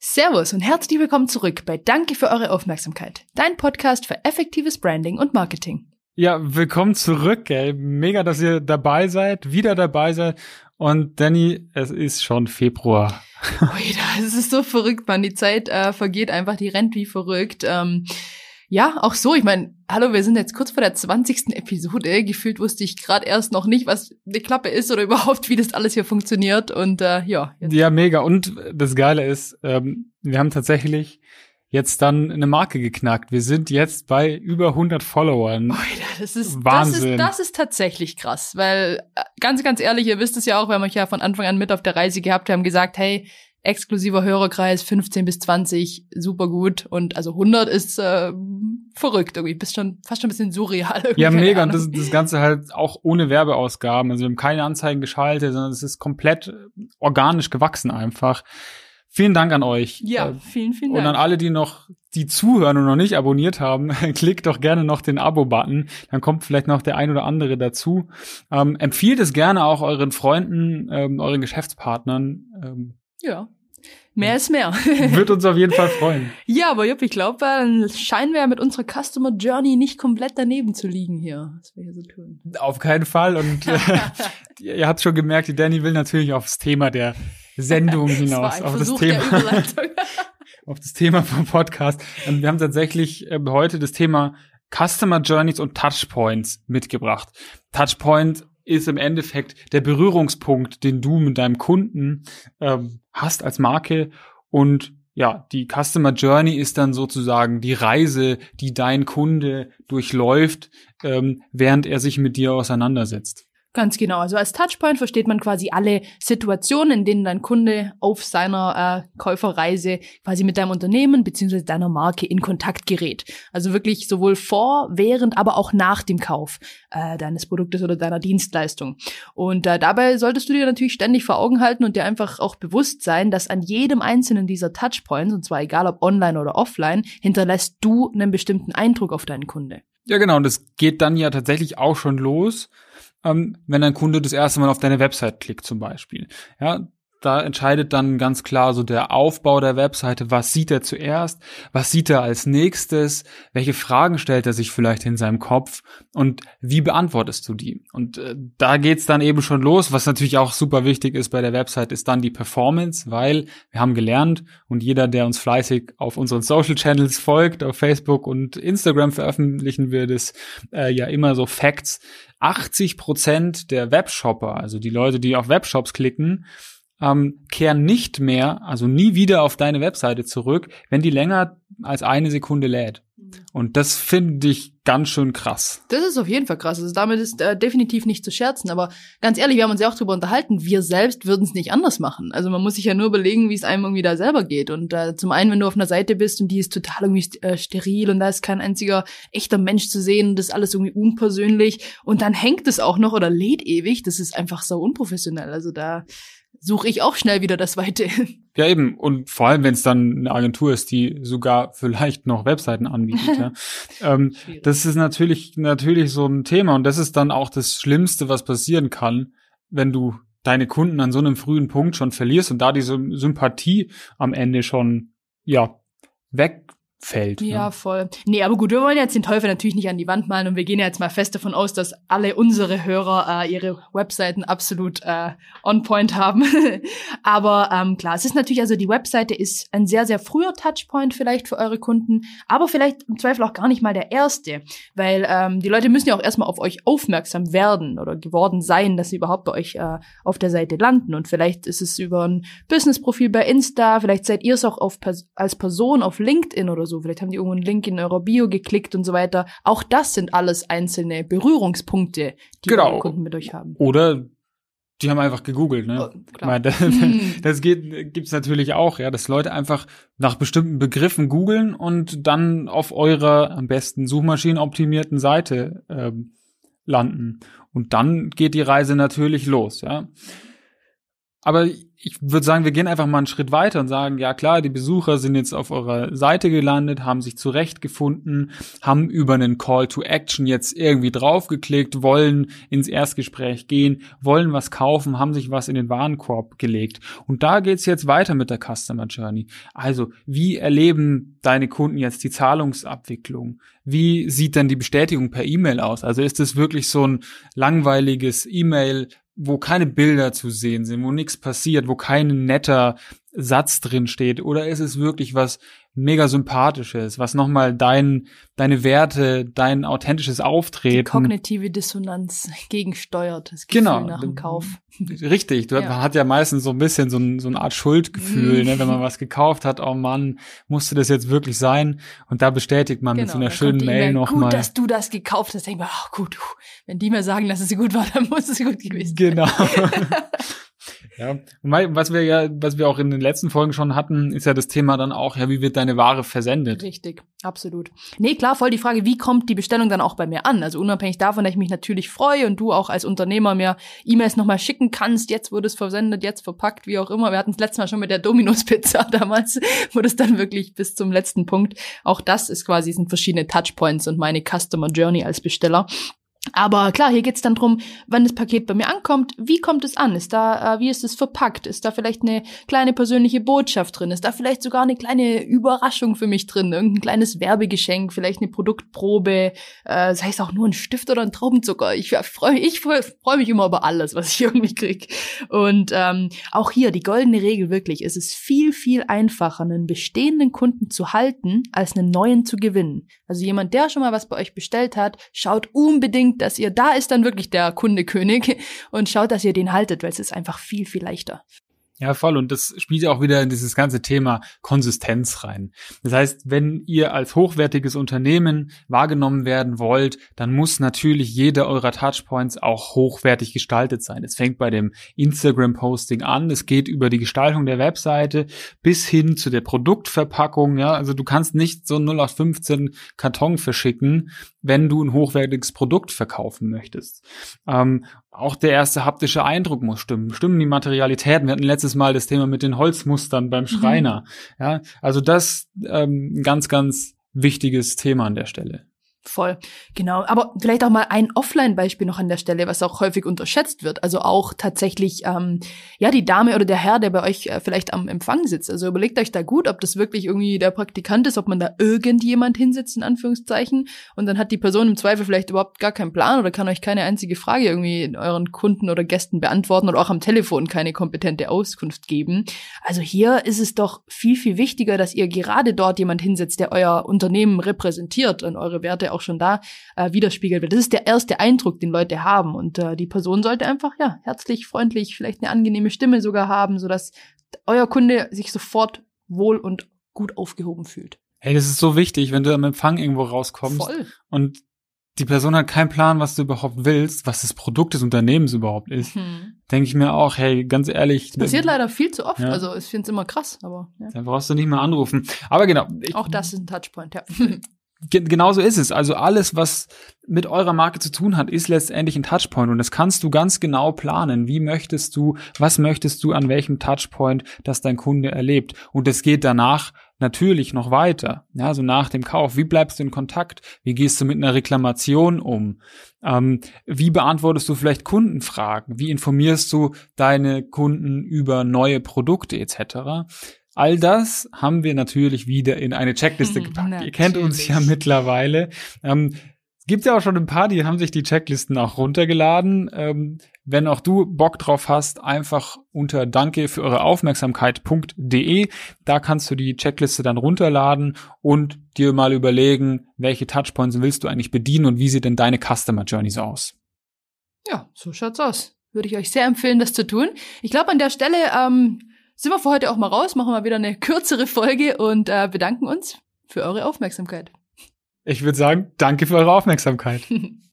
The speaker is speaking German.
Servus und herzlich willkommen zurück bei Danke für eure Aufmerksamkeit, dein Podcast für effektives Branding und Marketing. Ja, willkommen zurück, ey. Mega, dass ihr dabei seid, wieder dabei seid. Und Danny, es ist schon Februar. Oida, es ist so verrückt, man. Die Zeit äh, vergeht einfach, die rennt wie verrückt. Ähm, ja, auch so. Ich meine, hallo, wir sind jetzt kurz vor der 20. Episode. Gefühlt wusste ich gerade erst noch nicht, was eine Klappe ist oder überhaupt, wie das alles hier funktioniert. Und äh, ja. Jetzt. Ja, mega. Und das Geile ist, ähm, wir haben tatsächlich jetzt dann eine Marke geknackt. Wir sind jetzt bei über 100 Followern. Alter, das ist Wahnsinn. Das ist, das ist tatsächlich krass, weil äh, ganz, ganz ehrlich, ihr wisst es ja auch, wir haben euch ja von Anfang an mit auf der Reise gehabt, wir haben gesagt, hey, exklusiver Hörerkreis 15 bis 20 super gut und also 100 ist äh, verrückt irgendwie bist schon fast schon ein bisschen surreal irgendwie. ja mega und das, das ganze halt auch ohne Werbeausgaben also wir haben keine Anzeigen geschaltet sondern es ist komplett organisch gewachsen einfach Vielen Dank an euch. Ja, äh, vielen, vielen Dank. Und an alle, die noch, die zuhören und noch nicht abonniert haben, klickt doch gerne noch den Abo-Button. Dann kommt vielleicht noch der ein oder andere dazu. Ähm, empfiehlt es gerne auch euren Freunden, ähm, euren Geschäftspartnern. Ähm, ja. Mehr ist mehr. Wird uns auf jeden Fall freuen. Ja, aber Jupp, ich glaube, dann scheinen wir ja mit unserer Customer Journey nicht komplett daneben zu liegen hier, was wir hier so tun. Auf keinen Fall. Und äh, ihr habt schon gemerkt, die Danny will natürlich aufs Thema der Sendung hinaus, auf das Thema. auf das Thema vom Podcast. Ähm, wir haben tatsächlich ähm, heute das Thema Customer Journeys und Touchpoints mitgebracht. Touchpoint ist im Endeffekt der Berührungspunkt, den du mit deinem Kunden ähm, hast als Marke und ja, die Customer Journey ist dann sozusagen die Reise, die dein Kunde durchläuft, ähm, während er sich mit dir auseinandersetzt. Ganz genau. Also als Touchpoint versteht man quasi alle Situationen, in denen dein Kunde auf seiner äh, Käuferreise quasi mit deinem Unternehmen beziehungsweise deiner Marke in Kontakt gerät. Also wirklich sowohl vor, während, aber auch nach dem Kauf äh, deines Produktes oder deiner Dienstleistung. Und äh, dabei solltest du dir natürlich ständig vor Augen halten und dir einfach auch bewusst sein, dass an jedem einzelnen dieser Touchpoints, und zwar egal ob online oder offline, hinterlässt du einen bestimmten Eindruck auf deinen Kunde. Ja, genau. Und das geht dann ja tatsächlich auch schon los ähm, wenn ein Kunde das erste Mal auf deine Website klickt zum Beispiel. Ja, da entscheidet dann ganz klar so der Aufbau der Webseite, was sieht er zuerst, was sieht er als nächstes, welche Fragen stellt er sich vielleicht in seinem Kopf? Und wie beantwortest du die? Und äh, da geht's dann eben schon los, was natürlich auch super wichtig ist bei der Website, ist dann die Performance, weil wir haben gelernt und jeder, der uns fleißig auf unseren Social Channels folgt, auf Facebook und Instagram veröffentlichen wir das äh, ja immer so Facts, 80 Prozent der Webshopper, also die Leute, die auf Webshops klicken, ähm, kehren nicht mehr, also nie wieder auf deine Webseite zurück, wenn die länger als eine Sekunde lädt. Und das finde ich ganz schön krass. Das ist auf jeden Fall krass. Also damit ist äh, definitiv nicht zu scherzen. Aber ganz ehrlich, wir haben uns ja auch drüber unterhalten. Wir selbst würden es nicht anders machen. Also man muss sich ja nur überlegen, wie es einem irgendwie da selber geht. Und äh, zum einen, wenn du auf einer Seite bist und die ist total irgendwie äh, steril und da ist kein einziger echter Mensch zu sehen, das ist alles irgendwie unpersönlich. Und dann hängt es auch noch oder lädt ewig. Das ist einfach so unprofessionell. Also da suche ich auch schnell wieder das Weite. Ja, eben. Und vor allem, wenn es dann eine Agentur ist, die sogar vielleicht noch Webseiten anbietet. ja. ähm, das ist natürlich, natürlich so ein Thema. Und das ist dann auch das Schlimmste, was passieren kann, wenn du deine Kunden an so einem frühen Punkt schon verlierst und da diese Sympathie am Ende schon, ja, weg fällt. Ja, ne? voll. Nee, aber gut, wir wollen jetzt den Teufel natürlich nicht an die Wand malen und wir gehen jetzt mal fest davon aus, dass alle unsere Hörer äh, ihre Webseiten absolut äh, on point haben. aber ähm, klar, es ist natürlich, also die Webseite ist ein sehr, sehr früher Touchpoint vielleicht für eure Kunden, aber vielleicht im Zweifel auch gar nicht mal der erste, weil ähm, die Leute müssen ja auch erstmal auf euch aufmerksam werden oder geworden sein, dass sie überhaupt bei euch äh, auf der Seite landen und vielleicht ist es über ein Businessprofil bei Insta, vielleicht seid ihr es auch auf, als Person auf LinkedIn oder so. Vielleicht haben die irgendwo einen Link in eurer Bio geklickt und so weiter. Auch das sind alles einzelne Berührungspunkte, die genau. eure Kunden mit euch haben. Oder die haben einfach gegoogelt, ne? Oh, klar. das, das geht, gibt's natürlich auch, ja, dass Leute einfach nach bestimmten Begriffen googeln und dann auf eurer am besten suchmaschinenoptimierten Seite ähm, landen. Und dann geht die Reise natürlich los, ja. Aber ich würde sagen, wir gehen einfach mal einen Schritt weiter und sagen, ja klar, die Besucher sind jetzt auf eurer Seite gelandet, haben sich zurechtgefunden, haben über einen Call to Action jetzt irgendwie draufgeklickt, wollen ins Erstgespräch gehen, wollen was kaufen, haben sich was in den Warenkorb gelegt. Und da geht's jetzt weiter mit der Customer Journey. Also, wie erleben deine Kunden jetzt die Zahlungsabwicklung? Wie sieht denn die Bestätigung per E-Mail aus? Also ist es wirklich so ein langweiliges E-Mail, wo keine Bilder zu sehen sind, wo nichts passiert, wo kein netter Satz drin steht? Oder ist es wirklich was mega sympathisches, was nochmal dein, deine Werte, dein authentisches Auftreten. Die kognitive Dissonanz gegensteuert, das Gefühl genau, nach dem Kauf. Richtig, du ja. hat ja meistens so ein bisschen so, ein, so eine Art Schuldgefühl, ne, wenn man was gekauft hat, oh Mann, musste das jetzt wirklich sein? Und da bestätigt man genau, mit so einer schönen Mail nochmal. Gut, dass du das gekauft hast, denk ich mir, ach gut, wenn die mir sagen, dass es gut war, dann muss es gut gewesen sein. Genau. Ja, was wir ja, was wir auch in den letzten Folgen schon hatten, ist ja das Thema dann auch, ja, wie wird deine Ware versendet? Richtig, absolut. Nee, klar, voll die Frage, wie kommt die Bestellung dann auch bei mir an? Also unabhängig davon, dass ich mich natürlich freue und du auch als Unternehmer mir E-Mails nochmal schicken kannst, jetzt wurde es versendet, jetzt verpackt, wie auch immer. Wir hatten es letztes Mal schon mit der Dominos-Pizza damals, wo das dann wirklich bis zum letzten Punkt. Auch das ist quasi, sind verschiedene Touchpoints und meine Customer Journey als Besteller. Aber klar, hier geht's dann drum, wann das Paket bei mir ankommt, wie kommt es an? Ist da, äh, wie ist es verpackt? Ist da vielleicht eine kleine persönliche Botschaft drin? Ist da vielleicht sogar eine kleine Überraschung für mich drin? Irgendein kleines Werbegeschenk, vielleicht eine Produktprobe, äh, sei es auch nur ein Stift oder ein Traubenzucker. Ich freue ich freu, freu mich immer über alles, was ich irgendwie krieg. Und ähm, auch hier die goldene Regel wirklich, es ist viel, viel einfacher, einen bestehenden Kunden zu halten, als einen neuen zu gewinnen. Also jemand, der schon mal was bei euch bestellt hat, schaut unbedingt dass ihr, da ist dann wirklich der Kunde König und schaut, dass ihr den haltet, weil es ist einfach viel, viel leichter. Ja, voll. Und das spielt ja auch wieder in dieses ganze Thema Konsistenz rein. Das heißt, wenn ihr als hochwertiges Unternehmen wahrgenommen werden wollt, dann muss natürlich jeder eurer Touchpoints auch hochwertig gestaltet sein. Es fängt bei dem Instagram-Posting an. Es geht über die Gestaltung der Webseite bis hin zu der Produktverpackung. Ja, also du kannst nicht so 0 auf 15 Karton verschicken, wenn du ein hochwertiges Produkt verkaufen möchtest. Ähm, auch der erste haptische Eindruck muss stimmen. Stimmen die Materialitäten. Wir hatten letztes Mal das Thema mit den Holzmustern beim mhm. Schreiner. Mhm. Ja, also das ähm, ganz, ganz wichtiges Thema an der Stelle. Voll, genau. Aber vielleicht auch mal ein Offline-Beispiel noch an der Stelle, was auch häufig unterschätzt wird. Also auch tatsächlich, ähm, ja, die Dame oder der Herr, der bei euch äh, vielleicht am Empfang sitzt. Also überlegt euch da gut, ob das wirklich irgendwie der Praktikant ist, ob man da irgendjemand hinsetzt, in Anführungszeichen. Und dann hat die Person im Zweifel vielleicht überhaupt gar keinen Plan oder kann euch keine einzige Frage irgendwie euren Kunden oder Gästen beantworten oder auch am Telefon keine kompetente Auskunft geben. Also hier ist es doch viel, viel wichtiger, dass ihr gerade dort jemand hinsetzt, der euer Unternehmen repräsentiert und eure Werte auch auch schon da äh, widerspiegelt wird. Das ist der erste Eindruck, den Leute haben. Und äh, die Person sollte einfach, ja, herzlich, freundlich, vielleicht eine angenehme Stimme sogar haben, sodass euer Kunde sich sofort wohl und gut aufgehoben fühlt. Hey, das ist so wichtig, wenn du am Empfang irgendwo rauskommst Voll. und die Person hat keinen Plan, was du überhaupt willst, was das Produkt des Unternehmens überhaupt ist, hm. denke ich mir auch, hey, ganz ehrlich. Das passiert leider viel zu oft. Ja. Also ich finde es immer krass, aber. Ja. Dann brauchst du nicht mehr anrufen. Aber genau. Ich, auch das ist ein Touchpoint, ja. genauso ist es. Also alles, was mit eurer Marke zu tun hat, ist letztendlich ein Touchpoint und das kannst du ganz genau planen. Wie möchtest du, was möchtest du an welchem Touchpoint, das dein Kunde erlebt? Und es geht danach natürlich noch weiter. Ja, also nach dem Kauf. Wie bleibst du in Kontakt? Wie gehst du mit einer Reklamation um? Ähm, wie beantwortest du vielleicht Kundenfragen? Wie informierst du deine Kunden über neue Produkte etc.? All das haben wir natürlich wieder in eine Checkliste gepackt. Ihr kennt uns ja mittlerweile. Ähm, Gibt ja auch schon ein paar, die haben sich die Checklisten auch runtergeladen. Ähm, wenn auch du Bock drauf hast, einfach unter danke für eure Aufmerksamkeit.de. Da kannst du die Checkliste dann runterladen und dir mal überlegen, welche Touchpoints willst du eigentlich bedienen und wie sieht denn deine Customer Journey so aus? Ja, so schaut's aus. Würde ich euch sehr empfehlen, das zu tun. Ich glaube, an der Stelle ähm, sind wir für heute auch mal raus, machen wir wieder eine kürzere Folge und äh, bedanken uns für eure Aufmerksamkeit. Ich würde sagen, danke für eure Aufmerksamkeit.